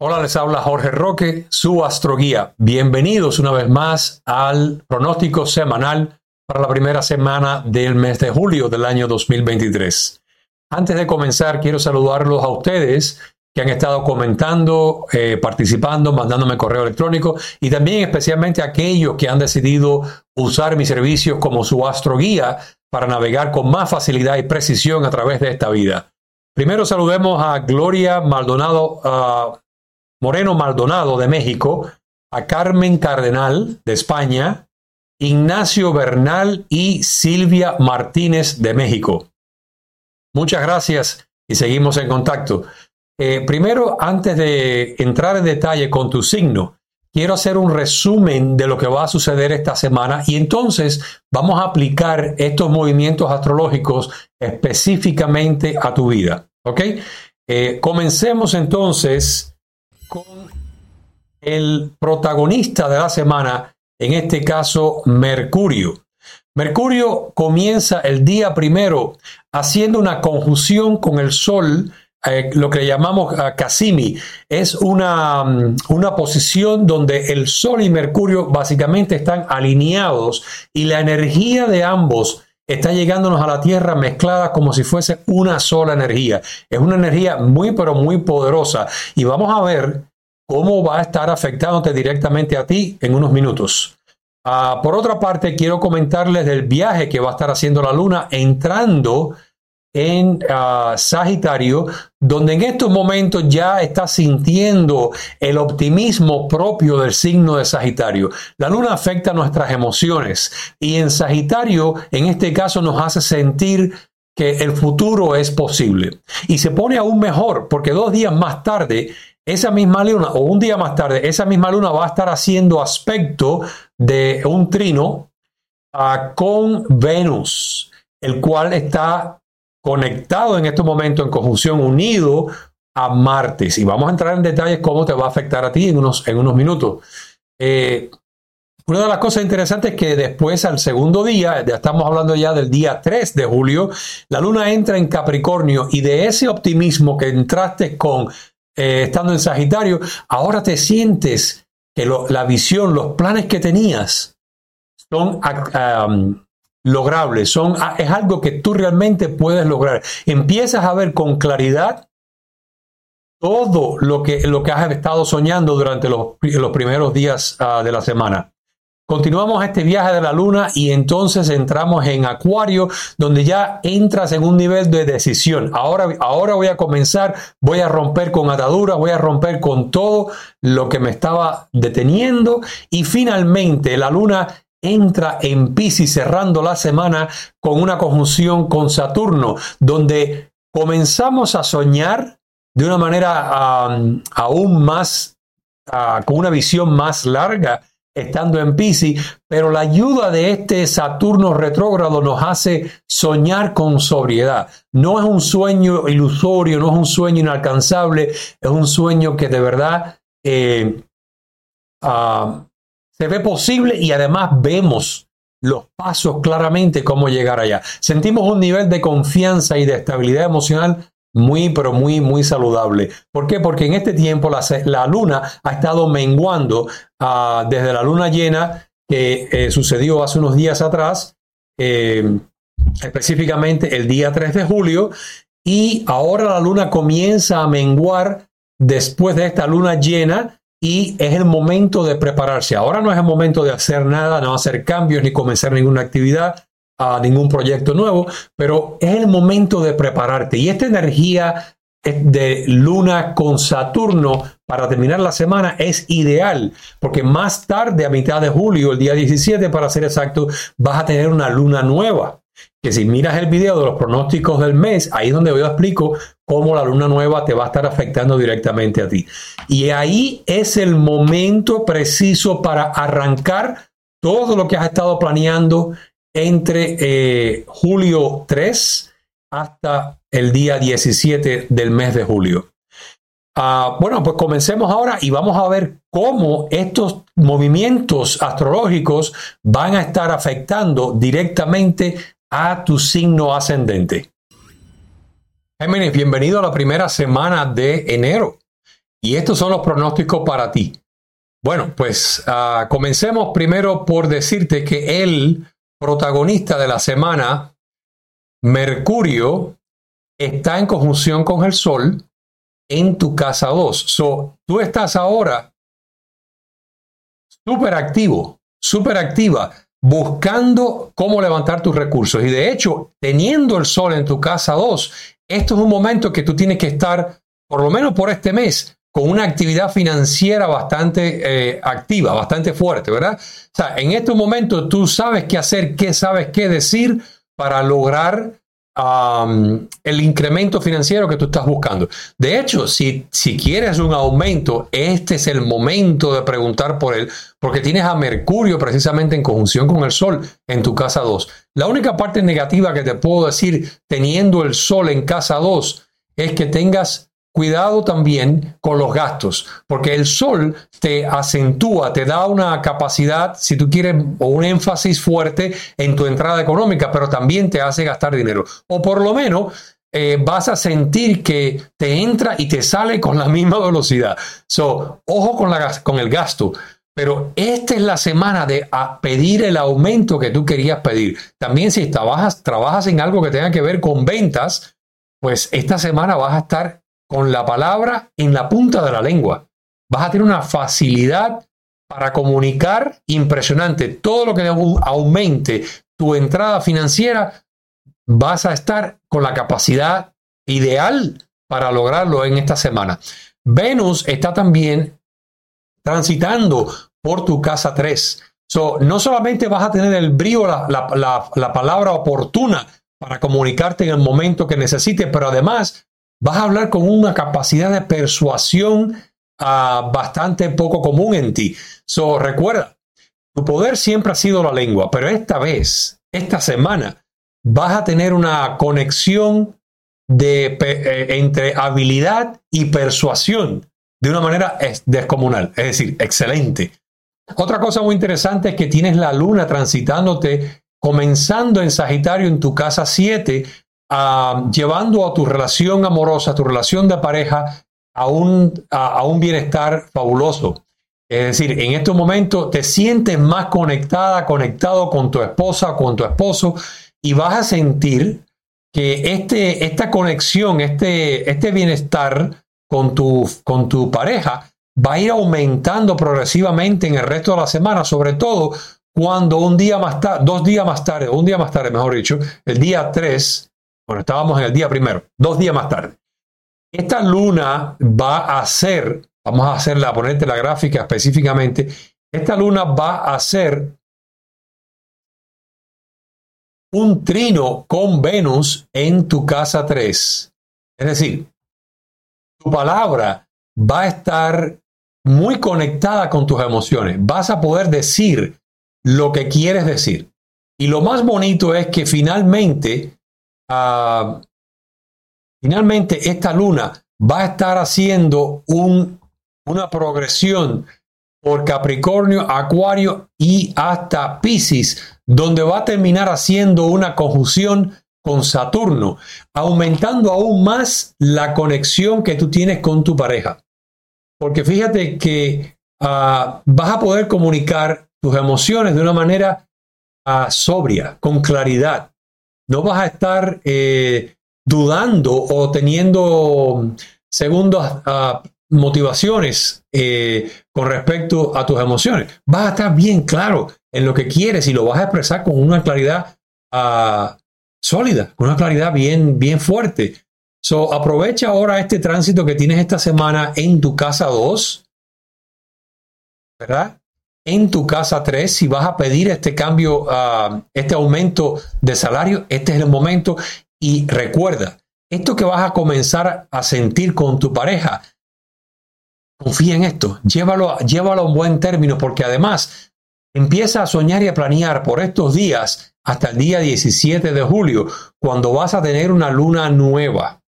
Hola, les habla Jorge Roque, su astroguía. Bienvenidos una vez más al pronóstico semanal para la primera semana del mes de julio del año 2023. Antes de comenzar, quiero saludarlos a ustedes que han estado comentando, eh, participando, mandándome correo electrónico y también especialmente a aquellos que han decidido usar mis servicios como su astroguía para navegar con más facilidad y precisión a través de esta vida. Primero saludemos a Gloria Maldonado, uh, Moreno Maldonado de México, a Carmen Cardenal de España, Ignacio Bernal y Silvia Martínez de México. Muchas gracias y seguimos en contacto. Eh, primero, antes de entrar en detalle con tu signo, quiero hacer un resumen de lo que va a suceder esta semana y entonces vamos a aplicar estos movimientos astrológicos específicamente a tu vida. ¿Ok? Eh, comencemos entonces con el protagonista de la semana, en este caso Mercurio. Mercurio comienza el día primero haciendo una conjunción con el Sol, eh, lo que llamamos uh, Cassimi. Es una, mm, una posición donde el Sol y Mercurio básicamente están alineados y la energía de ambos está llegándonos a la Tierra mezclada como si fuese una sola energía. Es una energía muy, pero muy poderosa. Y vamos a ver cómo va a estar afectándote directamente a ti en unos minutos. Ah, por otra parte, quiero comentarles del viaje que va a estar haciendo la Luna entrando en ah, Sagitario, donde en estos momentos ya está sintiendo el optimismo propio del signo de Sagitario. La luna afecta nuestras emociones y en Sagitario, en este caso, nos hace sentir que el futuro es posible. Y se pone aún mejor porque dos días más tarde, esa misma luna, o un día más tarde, esa misma luna va a estar haciendo aspecto de un trino ah, con Venus, el cual está conectado en este momento en conjunción unido a Martes. Y vamos a entrar en detalles cómo te va a afectar a ti en unos, en unos minutos. Eh, una de las cosas interesantes es que después, al segundo día, ya estamos hablando ya del día 3 de julio, la luna entra en Capricornio y de ese optimismo que entraste con eh, estando en Sagitario, ahora te sientes que la visión, los planes que tenías son logrables, son, ah, es algo que tú realmente puedes lograr. Empiezas a ver con claridad todo lo que, lo que has estado soñando durante los, los primeros días ah, de la semana. Continuamos este viaje de la luna y entonces entramos en Acuario, donde ya entras en un nivel de decisión. Ahora, ahora voy a comenzar, voy a romper con ataduras, voy a romper con todo lo que me estaba deteniendo y finalmente la luna entra en Pisces cerrando la semana con una conjunción con Saturno, donde comenzamos a soñar de una manera aún más, ah, con una visión más larga estando en Pisces, pero la ayuda de este Saturno retrógrado nos hace soñar con sobriedad. No es un sueño ilusorio, no es un sueño inalcanzable, es un sueño que de verdad eh, ah, se ve posible y además vemos los pasos claramente cómo llegar allá. Sentimos un nivel de confianza y de estabilidad emocional muy, pero muy, muy saludable. ¿Por qué? Porque en este tiempo la, luna ha estado menguando ah, desde la luna llena que eh, sucedió hace unos días atrás, eh, específicamente el día 3 de julio, y ahora la luna comienza a menguar después de esta luna llena y es el momento de prepararse. Ahora no es el momento de hacer nada, no hacer cambios ni comenzar ninguna actividad, ningún proyecto nuevo, pero es el momento de prepararte. Y esta energía de luna con Saturno para terminar la semana es ideal, porque más tarde, a mitad de julio, el día 17 para ser exacto, vas a tener una luna nueva que si miras el video de los pronósticos del mes, ahí es donde yo explico cómo la luna nueva te va a estar afectando directamente a ti. Y ahí es el momento preciso para arrancar todo lo que has estado planeando entre eh, julio 3 hasta el día 17 del mes de julio. Ah, bueno, pues comencemos ahora y vamos a ver cómo estos movimientos astrológicos van a estar afectando directamente a tu signo ascendente. Géminis, bienvenido a la primera semana de enero. Y estos son los pronósticos para ti. Bueno, pues uh, comencemos primero por decirte que el protagonista de la semana, Mercurio, está en conjunción con el Sol en tu casa 2. So, tú estás ahora súper activo, súper activa, buscando cómo levantar tus recursos. Y de hecho, teniendo el Sol en tu casa 2, esto es un momento que tú tienes que estar, por lo menos por este mes, con una actividad financiera bastante eh, activa, bastante fuerte, ¿verdad? O sea, en este momento tú sabes qué hacer, qué sabes qué decir para lograr el incremento financiero que tú estás buscando. De hecho, si, si quieres un aumento, este es el momento de preguntar por él, porque tienes a Mercurio precisamente en conjunción con el Sol en tu casa 2. La única parte negativa que te puedo decir teniendo el Sol en casa 2 es que tengas cuidado también con los gastos, porque el sol te acentúa, te da una capacidad, si tú quieres, o un énfasis fuerte en tu entrada económica, pero también te hace gastar dinero. O por lo menos eh, vas a sentir que te entra y te sale con la misma velocidad. So, ojo con, la, con el gasto. Pero esta es la semana de pedir el aumento que tú querías pedir. También si trabajas, trabajas en algo que tenga que ver con ventas, pues esta semana vas a estar con la palabra en la punta de la lengua. Vas a tener una facilidad para comunicar impresionante. Todo lo que aumente tu entrada financiera, vas a estar con la capacidad ideal para lograrlo en esta semana. Venus está también transitando por tu casa 3. So, no solamente vas a tener el brío, la, la palabra oportuna para comunicarte en el momento que necesites, pero además vas a hablar con una capacidad de persuasión uh, bastante poco común en ti. So, recuerda, tu poder siempre ha sido la lengua, pero esta vez, esta semana, vas a tener una conexión de, eh, entre habilidad y persuasión de una manera descomunal, es decir, excelente. Otra cosa muy interesante es que tienes la luna transitándote, comenzando en Sagitario en tu casa 7, llevando a tu relación amorosa, a tu relación de pareja, a un, a, un bienestar fabuloso. Es decir, en este momento te sientes más conectada, conectado con tu esposa, con tu esposo, y vas a sentir que este, esta conexión, este, este bienestar con tu, con tu pareja va a ir aumentando progresivamente en el resto de la semana, sobre todo cuando un día más tarde, dos días más tarde, un día más tarde, mejor dicho, el día 3, bueno, estábamos en el día primero, dos días más tarde. Esta luna va a ser, vamos a hacerla, a ponerte la gráfica específicamente, esta luna va a ser un trino con Venus en tu casa 3. Es decir, tu palabra va a estar muy conectada con tus emociones. Vas a poder decir lo que quieres decir. Y lo más bonito es que finalmente Ah, finalmente esta luna va a estar haciendo un, una progresión por Capricornio, Acuario y hasta Pisces, donde va a terminar haciendo una conjunción con Saturno, aumentando aún más la conexión que tú tienes con tu pareja. Porque fíjate que ah, vas a poder comunicar tus emociones de una manera ah, sobria, con claridad no vas a estar eh, dudando o teniendo segundas ah, motivaciones eh, con respecto a tus emociones. Vas a estar bien claro en lo que quieres y lo vas a expresar con una claridad ah, sólida, con una claridad bien, bien fuerte. So, aprovecha ahora este tránsito que tienes esta semana en tu casa 2, ¿verdad? En tu casa 3, si vas a pedir este cambio, uh, este aumento de salario, este es el momento. Y recuerda, esto que vas a comenzar a sentir con tu pareja, confía en esto, llévalo, llévalo a un buen término, porque además empieza a soñar y a planear por estos días hasta el día 17 de julio, cuando vas a tener una luna nueva.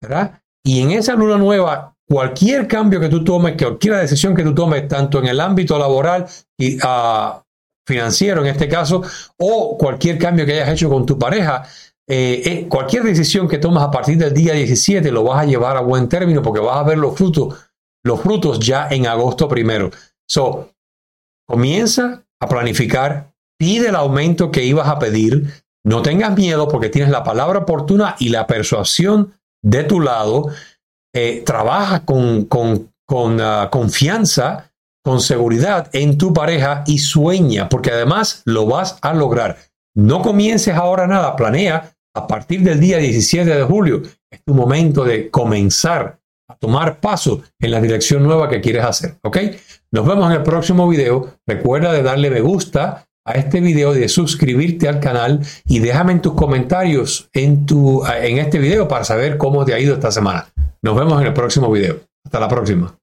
¿verdad? Y en esa luna nueva cualquier cambio que tú tomes, cualquier decisión que tú tomes, tanto en el ámbito laboral y uh, financiero en este caso, o cualquier cambio que hayas hecho con tu pareja, eh, eh, cualquier decisión que tomas a partir del día 17 lo vas a llevar a buen término porque vas a ver los frutos, los frutos ya en agosto primero. So, comienza a planificar, pide el aumento que ibas a pedir, no tengas miedo porque tienes la palabra oportuna y la persuasión de tu lado. Eh, trabaja con, con, con ah, confianza, con seguridad en tu pareja y sueña, porque además lo vas a lograr. No comiences ahora nada, planea a partir del día 17 de julio. Es tu momento de comenzar a tomar paso en la dirección nueva que quieres hacer. ¿Ok? Nos vemos en el próximo video. Recuerda de darle me gusta a este video, de suscribirte al canal y déjame en tus comentarios en, tu, en este video para saber cómo te ha ido esta semana. Nos vemos en el próximo video. Hasta la próxima.